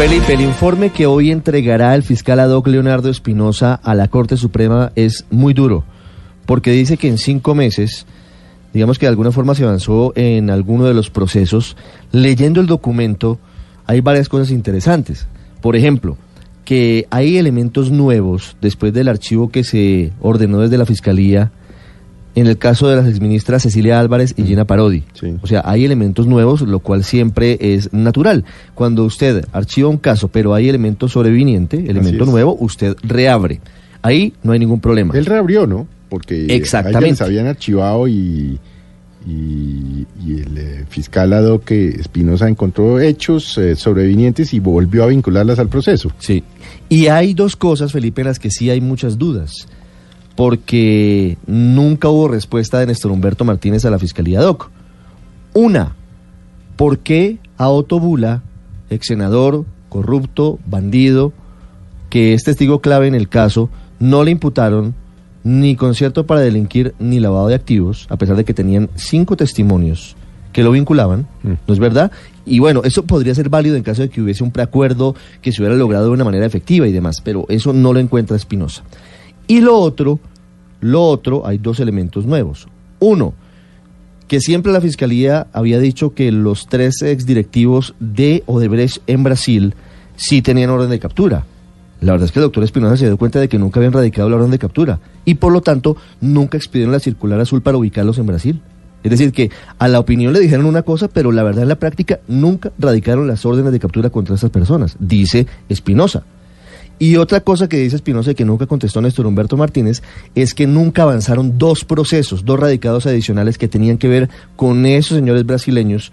Felipe, el informe que hoy entregará el fiscal ad hoc Leonardo Espinosa a la Corte Suprema es muy duro, porque dice que en cinco meses, digamos que de alguna forma se avanzó en alguno de los procesos. Leyendo el documento, hay varias cosas interesantes. Por ejemplo, que hay elementos nuevos después del archivo que se ordenó desde la Fiscalía en el caso de las exministras Cecilia Álvarez y Gina Parodi. Sí. O sea, hay elementos nuevos, lo cual siempre es natural. Cuando usted archiva un caso, pero hay elemento sobreviniente, elemento nuevo, usted reabre. Ahí no hay ningún problema. Él reabrió, ¿no? Porque Exactamente. ellas habían archivado y, y, y el eh, fiscal ad que Espinosa encontró hechos eh, sobrevinientes y volvió a vincularlas al proceso. Sí. Y hay dos cosas, Felipe, en las que sí hay muchas dudas. Porque nunca hubo respuesta de Néstor Humberto Martínez a la Fiscalía DOC. Una, ¿por qué a Otto Bula, ex senador, corrupto, bandido, que es testigo clave en el caso, no le imputaron ni concierto para delinquir ni lavado de activos, a pesar de que tenían cinco testimonios que lo vinculaban, ¿no es verdad? Y bueno, eso podría ser válido en caso de que hubiese un preacuerdo que se hubiera logrado de una manera efectiva y demás, pero eso no lo encuentra Espinosa. Y lo otro, lo otro, hay dos elementos nuevos. Uno, que siempre la Fiscalía había dicho que los tres exdirectivos de Odebrecht en Brasil sí tenían orden de captura. La verdad es que el doctor Espinosa se dio cuenta de que nunca habían radicado la orden de captura y por lo tanto nunca expidieron la circular azul para ubicarlos en Brasil. Es decir, que a la opinión le dijeron una cosa, pero la verdad en la práctica nunca radicaron las órdenes de captura contra esas personas, dice Espinosa. Y otra cosa que dice Espinosa y que nunca contestó Néstor Humberto Martínez es que nunca avanzaron dos procesos, dos radicados adicionales que tenían que ver con esos señores brasileños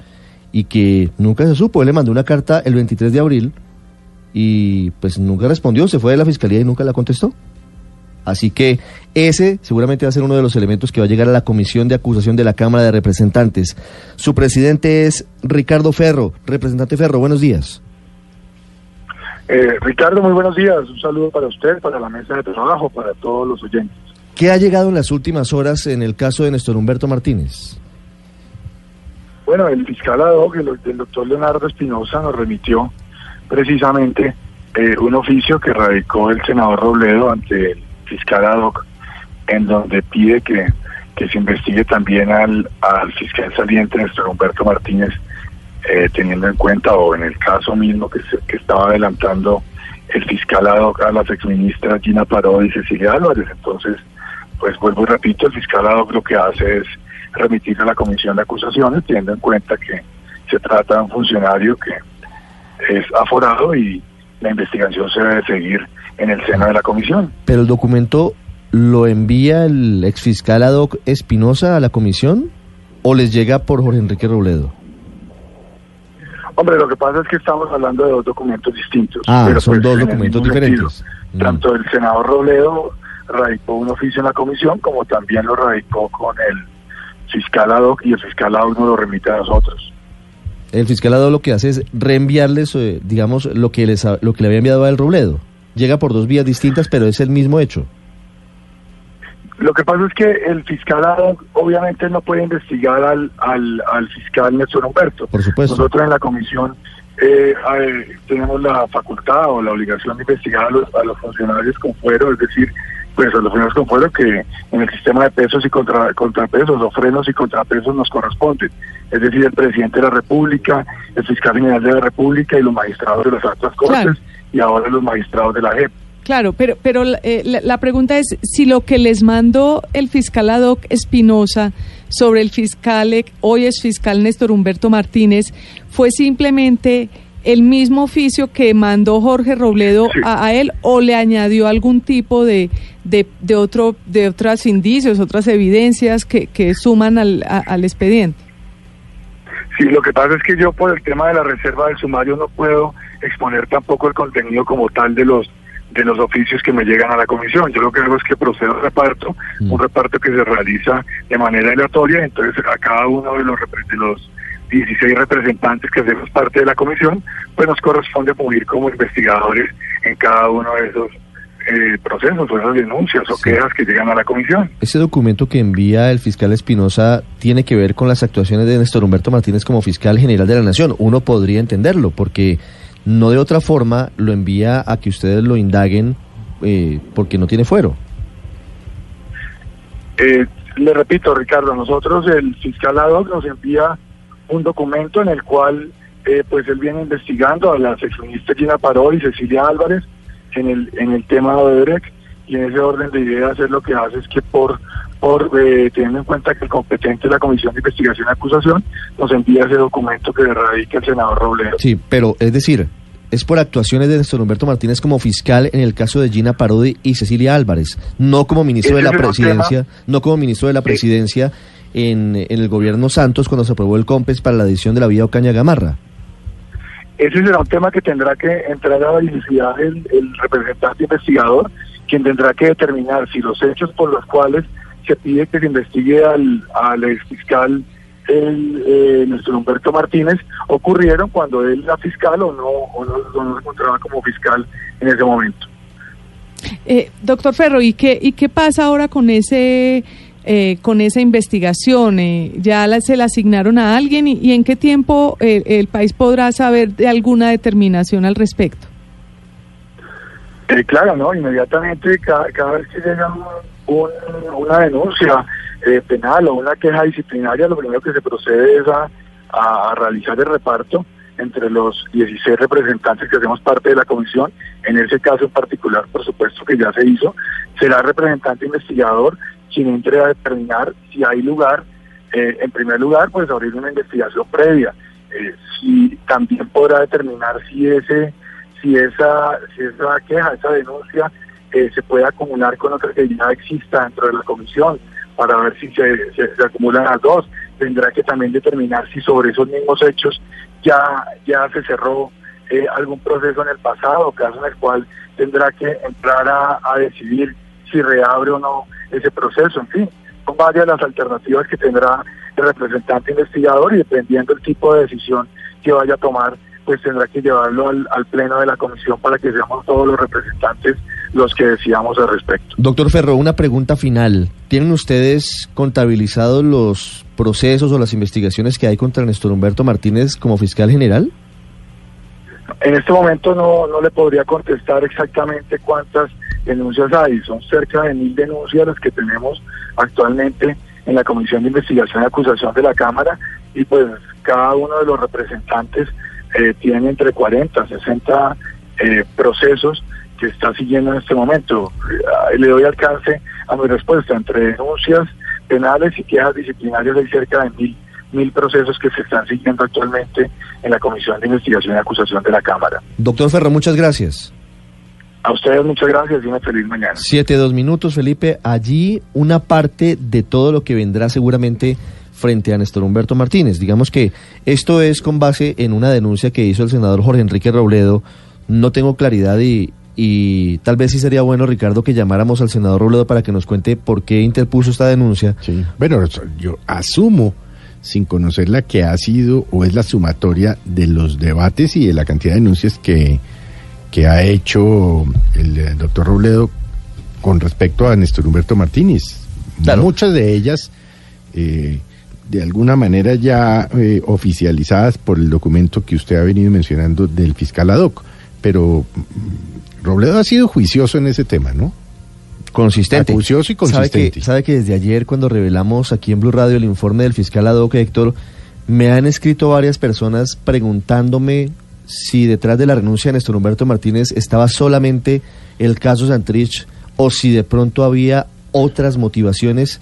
y que nunca se supo. Él le mandó una carta el 23 de abril y pues nunca respondió, se fue de la fiscalía y nunca la contestó. Así que ese seguramente va a ser uno de los elementos que va a llegar a la comisión de acusación de la Cámara de Representantes. Su presidente es Ricardo Ferro. Representante Ferro, buenos días. Eh, Ricardo, muy buenos días. Un saludo para usted, para la mesa de trabajo, para todos los oyentes. ¿Qué ha llegado en las últimas horas en el caso de Néstor Humberto Martínez? Bueno, el fiscal ad hoc, el, el doctor Leonardo Espinosa, nos remitió precisamente eh, un oficio que radicó el senador Robledo ante el fiscal ad hoc, en donde pide que, que se investigue también al, al fiscal saliente Néstor Humberto Martínez, eh, teniendo en cuenta, o en el caso mismo que, se- que estaba adelantando el fiscal ad a las exministras Gina Parodi y Cecilia Álvarez. Entonces, pues vuelvo y repito, el fiscal ad hoc lo que hace es remitir a la comisión de acusaciones, teniendo en cuenta que se trata de un funcionario que es aforado y la investigación se debe seguir en el seno de la comisión. Pero el documento lo envía el exfiscal ad hoc Espinosa a la comisión o les llega por Jorge Enrique Robledo. Hombre, lo que pasa es que estamos hablando de dos documentos distintos. Ah, pero, son pues, dos documentos diferentes. Mm. Tanto el senador Robledo radicó un oficio en la comisión como también lo radicó con el fiscal ad hoc y el fiscal ad hoc nos lo remite a nosotros. El fiscal ad hoc lo que hace es reenviarles, eh, digamos, lo que, les, ha- lo que le había enviado a el Robledo. Llega por dos vías distintas, pero es el mismo hecho. Lo que pasa es que el fiscal obviamente no puede investigar al, al, al fiscal Néstor Humberto. Por supuesto. Nosotros en la comisión eh, eh, tenemos la facultad o la obligación de investigar a los, a los funcionarios con fuero, es decir, pues a los funcionarios con fuero que en el sistema de pesos y contra, contrapesos o frenos y contrapesos nos corresponden. Es decir, el presidente de la República, el fiscal general de la República y los magistrados de las altas cortes Claro. y ahora los magistrados de la JEP. Claro, pero, pero eh, la, la pregunta es si lo que les mandó el fiscal ad hoc Espinosa sobre el fiscal, hoy es fiscal Néstor Humberto Martínez, fue simplemente el mismo oficio que mandó Jorge Robledo Sí. a, a él o le añadió algún tipo de, de, de otro de otras indicios, otras evidencias que, que suman al, a- al expediente. Sí, lo que pasa es que yo por el tema de la reserva del sumario no puedo exponer tampoco el contenido como tal de los de los oficios que me llegan a la comisión. Yo lo que hago es que procedo al reparto, Mm. un reparto que se realiza de manera aleatoria, entonces a cada uno de los, de los 16 representantes que hacemos parte de la comisión, pues nos corresponde morir como investigadores en cada uno de esos eh, procesos o esas denuncias o quejas que llegan a la comisión. Ese documento que envía el fiscal Espinosa tiene que ver con las actuaciones de Néstor Humberto Martínez como fiscal general de la Nación. Uno podría entenderlo, porque no de otra forma lo envía a que ustedes lo indaguen eh, porque no tiene fuero. Eh, le repito, Ricardo, nosotros el fiscal ad hoc nos envía un documento en el cual eh, pues él viene investigando a la seccionista Gina Paró y Cecilia Álvarez en el en el tema de Odebrecht y en ese orden de ideas es lo que hace es que por por eh, teniendo en cuenta que el competente es la Comisión de Investigación y Acusación nos envía ese documento que radica el senador Robledo. Sí, pero es decir, es por actuaciones de Néstor Humberto Martínez como fiscal en el caso de Gina Parodi y Cecilia Álvarez, no como ministro de la presidencia, no como ministro de la presidencia en, en el gobierno Santos cuando se aprobó el COMPES para la edición de la vía Ocaña Gamarra. Ese será un tema que tendrá que entrar a verificar el, el representante investigador, quien tendrá que determinar si los hechos por los cuales se pide que se investigue al, al exfiscal el, eh, nuestro Humberto Martínez ocurrieron cuando él era fiscal o no, o no, se encontraba como fiscal en ese momento. Eh, doctor Ferro, ¿y qué, ¿y qué pasa ahora con ese eh, con esa investigación? Eh, ¿Ya se la asignaron a alguien y, y en qué tiempo eh, el país podrá saber de alguna determinación al respecto? Eh, claro, ¿no? Inmediatamente, cada, cada vez que llega un- un- una denuncia eh, penal o una queja disciplinaria, lo primero que se procede es a, a realizar el reparto entre los 16 representantes que hacemos parte de la comisión. En ese caso en particular, por supuesto que ya se hizo, será el representante investigador quien entre a determinar si hay lugar, eh, en primer lugar, pues abrir una investigación previa. Eh, si también podrá determinar si ese si esa, si esa queja, esa denuncia eh, se puede acumular con otra que ya exista dentro de la comisión para ver si se, se- se acumulan las dos. Tendrá que también determinar si sobre esos mismos hechos ya, ya se cerró eh, algún proceso en el pasado, caso en el cual tendrá que entrar a, a decidir si reabre o no ese proceso. En fin, son varias las alternativas que tendrá el representante investigador y dependiendo del tipo de decisión que vaya a tomar, pues tendrá que llevarlo al, al pleno de la comisión para que seamos todos los representantes los que decidamos al respecto. Doctor Ferro, una pregunta final. ¿Tienen ustedes contabilizados los procesos o las investigaciones que hay contra Néstor Humberto Martínez como fiscal general? En este momento no, no le podría contestar exactamente cuántas denuncias hay. Son cerca de mil denuncias las que tenemos actualmente en la Comisión de Investigación y Acusación de la Cámara y pues cada uno de los representantes eh, tiene entre 40 60 eh, procesos que está siguiendo en este momento. Eh, le doy alcance a mi respuesta. Entre denuncias penales y quejas disciplinarias hay cerca de mil mil procesos que se están siguiendo actualmente en la Comisión de Investigación y Acusación de la Cámara. Doctor Ferro, muchas gracias. A ustedes muchas gracias y una feliz mañana. Siete, dos minutos, Felipe. Allí una parte de todo lo que vendrá seguramente frente a Néstor Humberto Martínez. Digamos que esto es con base en una denuncia que hizo el senador Jorge Enrique Robledo. No tengo claridad y, y tal vez sí sería bueno, Ricardo, que llamáramos al senador Robledo para que nos cuente por qué interpuso esta denuncia. Sí. Bueno, yo asumo, sin conocer la que ha sido o es la sumatoria de los debates y de la cantidad de denuncias que, que ha hecho el eh, doctor Robledo con respecto a Néstor Humberto Martínez. Claro. Muchas de ellas, eh, de alguna manera ya eh, oficializadas por el documento que usted ha venido mencionando del fiscal ad hoc. Pero mm, Robledo ha sido juicioso en ese tema, ¿no? Consistente. Acucioso y ¿Sabe que, consistente. sabe que desde ayer, cuando revelamos aquí en Blue Radio el informe del fiscal Adoc Héctor, me han escrito varias personas preguntándome si detrás de la renuncia de Néstor Humberto Martínez estaba solamente el caso Santrich o si de pronto había otras motivaciones.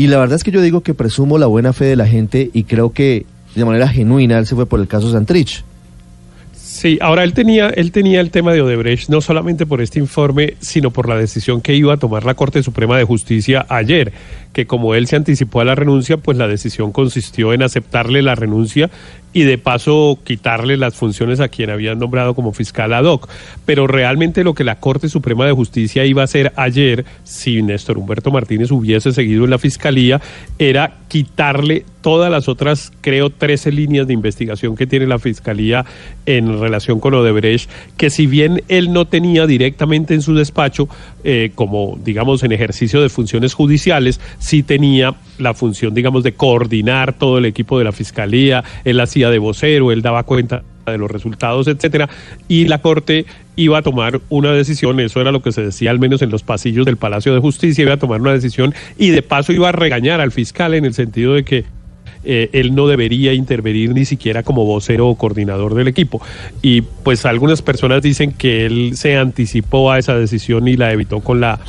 Y la verdad es que yo digo que presumo la buena fe de la gente y creo que de manera genuina él se fue por el caso Santrich. Sí, ahora él tenía, él tenía el tema de Odebrecht no solamente por este informe, sino por la decisión que iba a tomar la Corte Suprema de Justicia ayer, que como él se anticipó a la renuncia, pues la decisión consistió en aceptarle la renuncia y de paso quitarle las funciones a quien habían nombrado como fiscal ad hoc. Pero realmente lo que la Corte Suprema de Justicia iba a hacer ayer, si Néstor Humberto Martínez hubiese seguido en la fiscalía, era quitarle todas las otras, creo, 13 líneas de investigación que tiene la Fiscalía en relación con Odebrecht, que si bien él no tenía directamente en su despacho, eh, como digamos en ejercicio de funciones judiciales, sí tenía la función, digamos, de coordinar todo el equipo de la Fiscalía, él hacía de vocero, él daba cuenta de los resultados, etcétera, y la Corte iba a tomar una decisión, eso era lo que se decía al menos en los pasillos del Palacio de Justicia, iba a tomar una decisión y de paso iba a regañar al fiscal en el sentido de que eh, él no debería intervenir ni siquiera como vocero o coordinador del equipo. Y pues algunas personas dicen que él se anticipó a esa decisión y la evitó con la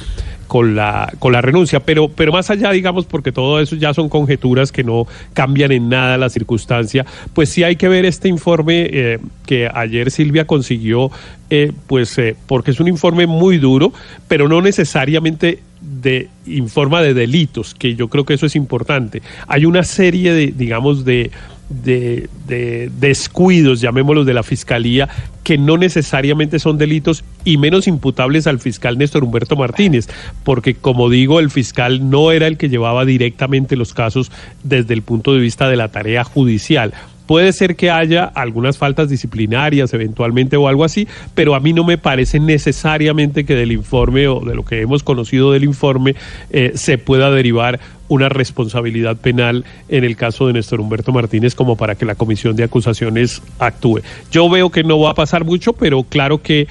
con la, con la renuncia, pero, pero más allá, digamos, porque todo eso ya son conjeturas que no cambian en nada la circunstancia, pues sí hay que ver este informe eh, que ayer Silvia consiguió, eh, pues porque es un informe muy duro, pero no necesariamente de informa de delitos, que yo creo que eso es importante. Hay una serie de, digamos, de, de, de, descuidos, llamémoslos, de la Fiscalía, que no necesariamente son delitos y menos imputables al fiscal Néstor Humberto Martínez, porque como digo, el fiscal no era el que llevaba directamente los casos desde el punto de vista de la tarea judicial. Puede ser que haya algunas faltas disciplinarias eventualmente o algo así, pero a mí no me parece necesariamente que del informe o de lo que hemos conocido del informe eh, se pueda derivar una responsabilidad penal en el caso de Néstor Humberto Martínez como para que la comisión de acusaciones actúe. Yo veo que no va a pasar mucho, pero claro que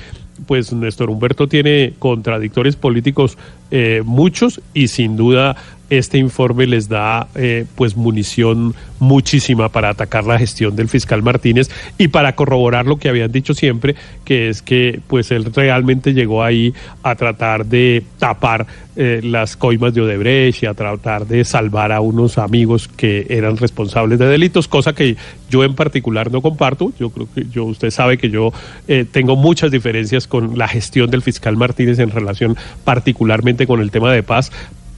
pues Néstor Humberto tiene contradictores políticos eh, muchos y sin duda este informe les da eh, pues munición muchísima para atacar la gestión del fiscal Martínez y para corroborar lo que habían dicho siempre, que es que pues él realmente llegó ahí a tratar de tapar eh, las coimas de Odebrecht y a tratar de salvar a unos amigos que eran responsables de delitos, cosa que yo en particular no comparto. Yo creo que yo usted sabe que yo eh, tengo muchas diferencias con la gestión del fiscal Martínez en relación particularmente con el tema de paz,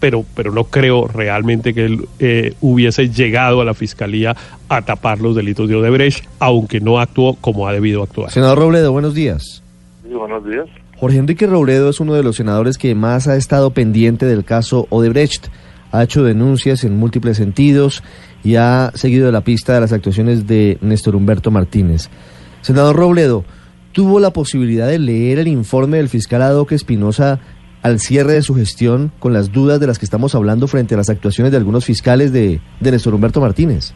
pero, pero no creo realmente que él eh, hubiese llegado a la fiscalía a tapar los delitos de Odebrecht, aunque no actuó como ha debido actuar. Senador Robledo, buenos días. Sí, buenos días. Jorge Enrique Robledo es uno de los senadores que más ha estado pendiente del caso Odebrecht. Ha hecho denuncias en múltiples sentidos y ha seguido la pista de las actuaciones de Néstor Humberto Martínez. Senador Robledo, ¿tuvo la posibilidad de leer el informe del fiscal Adoque Espinosa al cierre de su gestión con las dudas de las que estamos hablando frente a las actuaciones de algunos fiscales de, de Néstor Humberto Martínez?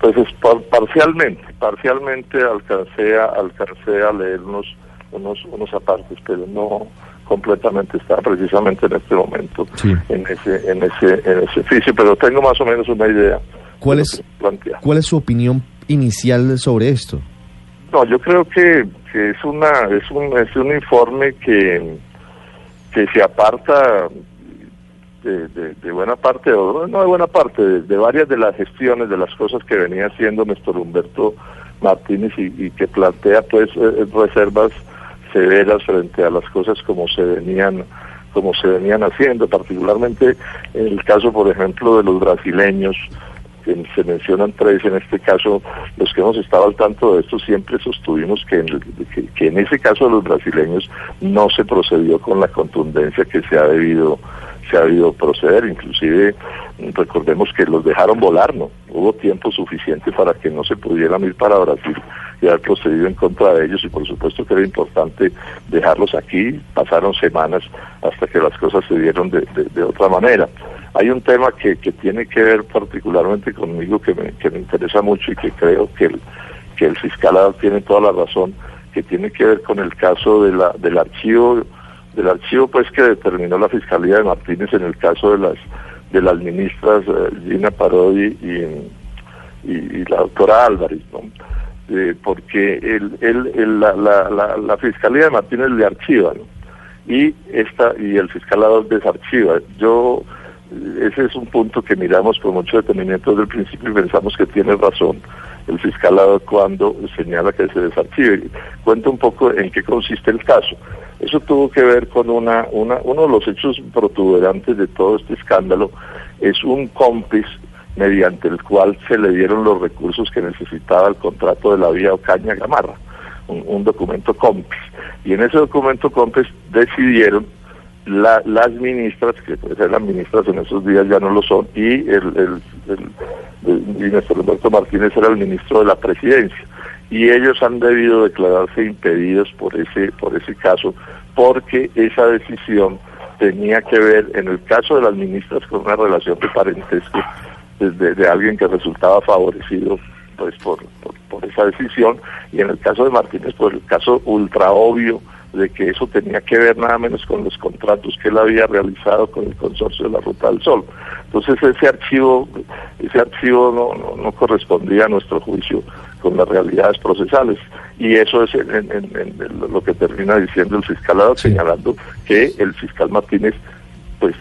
Pues es par- parcialmente, parcialmente alcancé a, alcancé a leer unos, unos, unos apartes, pero no completamente está precisamente en este momento Sí. en ese en ese en ese oficio, pero tengo más o menos una idea. ¿Cuál es-. ¿Cuál es su opinión inicial sobre esto? No, yo creo que, que es una es un es un informe que que se aparta de, de- buena parte o no de buena parte de, varias de las gestiones de las cosas que venía haciendo Néstor Humberto Martínez y, que plantea pues eh, reservas severas frente a las cosas como se venían como se venían haciendo particularmente en el caso por ejemplo de los brasileños se mencionan tres, en este caso los que hemos estado al tanto de esto siempre sostuvimos que en, que, en ese caso de los brasileños no se procedió con la contundencia que se ha debido se ha debido proceder, inclusive recordemos que los dejaron volar, ¿no? Hubo tiempo suficiente para que no se pudieran ir para Brasil y haber procedido en contra de ellos y por supuesto que era importante dejarlos aquí, pasaron semanas hasta que las cosas se dieron de otra manera. Hay un tema que, que tiene que ver particularmente conmigo que me, que me interesa mucho y que creo que el, que el fiscal tiene toda la razón, que tiene que ver con el caso de la, del archivo del archivo pues que determinó la fiscalía de Martínez en el caso de las de las ministras eh, Gina Parodi y, la doctora Álvarez, ¿no? Eh, porque el, el, la, la, la, la fiscalía de Martínez le archiva, ¿no? y esta y el fiscal desarchiva. Yo ese es un punto que miramos con mucho detenimiento desde el principio y pensamos que tiene razón el fiscal cuando señala que se desarchive. Cuenta un poco en qué consiste el caso. Eso tuvo que ver con una, una uno de los hechos protuberantes de todo este escándalo es un cómplice mediante el cual se le dieron los recursos que necesitaba el contrato de la vía Ocaña Gamarra, un, un documento COMPES. Y en ese documento COMPES decidieron la- las ministras, que pues eran ministras en esos días ya no lo son, y el, el, Néstor Humberto Martínez era el ministro de la presidencia. Y ellos han debido declararse impedidos por ese, por ese caso, porque esa decisión tenía que ver, en el caso de las ministras, con una relación de parentesco de, alguien que resultaba favorecido pues por, por esa decisión, y en el caso de Martínez, por el caso ultra obvio de que eso tenía que ver nada menos con los contratos que él había realizado con el consorcio de la Ruta del Sol. Entonces ese archivo, ese archivo no, no, no correspondía a nuestro juicio con las realidades procesales. Y eso es en, en- en- en lo que termina diciendo el fiscal Adolfo, señalando que el fiscal Martínez pues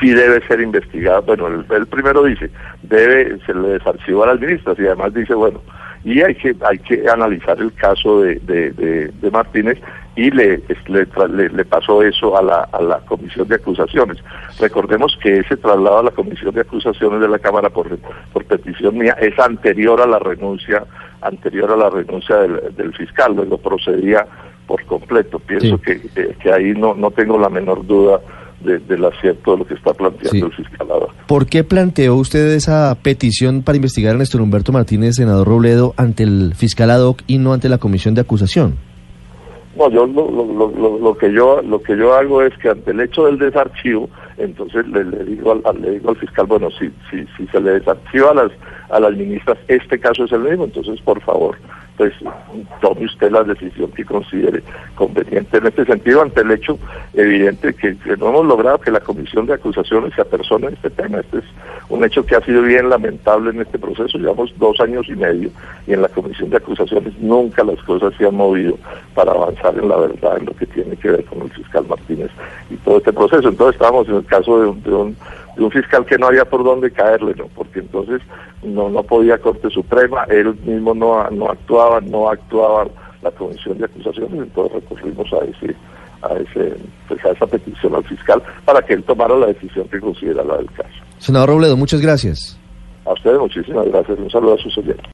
sí debe ser investigado. Bueno, el, el primero dice, debe, se le desarchivó a las ministras y además dice, bueno, y hay que hay que analizar el caso de, de, de- de Martínez y le, le, le- le pasó eso a la, a la comisión de acusaciones. Recordemos que ese traslado a la comisión de acusaciones de la Cámara por, por petición mía es anterior a la renuncia anterior a la renuncia del, del fiscal, luego procedía por completo. Pienso Sí. que, que, que ahí no, no tengo la menor duda de- del acierto de lo que está planteando Sí. el fiscal ahora. ¿Por qué planteó usted esa petición para investigar a Néstor Humberto Martínez, senador Robledo, ante el fiscal ad hoc y no ante la comisión de acusación? No, yo lo, lo, lo- lo- que yo lo que yo hago es que ante el hecho del desarchivo, entonces le, le digo al- le digo al fiscal, bueno, si si si se le desarchiva a las a las ministras, este caso es el mismo, entonces por favor, pues tome usted la decisión que considere conveniente en este sentido ante el hecho evidente que, no hemos logrado que la comisión de acusaciones se apersone en este tema. Este es un hecho que ha sido bien lamentable en este proceso. Llevamos dos años y medio y en la comisión de acusaciones nunca las cosas se han movido para avanzar en la verdad en lo que tiene que ver con el fiscal Martínez y todo este proceso. Entonces estábamos en el caso de de un, de un fiscal que no había por dónde caerle, ¿no? porque entonces no, no podía Corte Suprema, él mismo no, no actuaba, no actuaba la comisión de acusaciones, entonces recurrimos a ese a ese pues a esa petición al fiscal para que él tomara la decisión que considera la del caso. Senador Robledo, muchas gracias. A ustedes muchísimas gracias, un saludo a sus oyentes.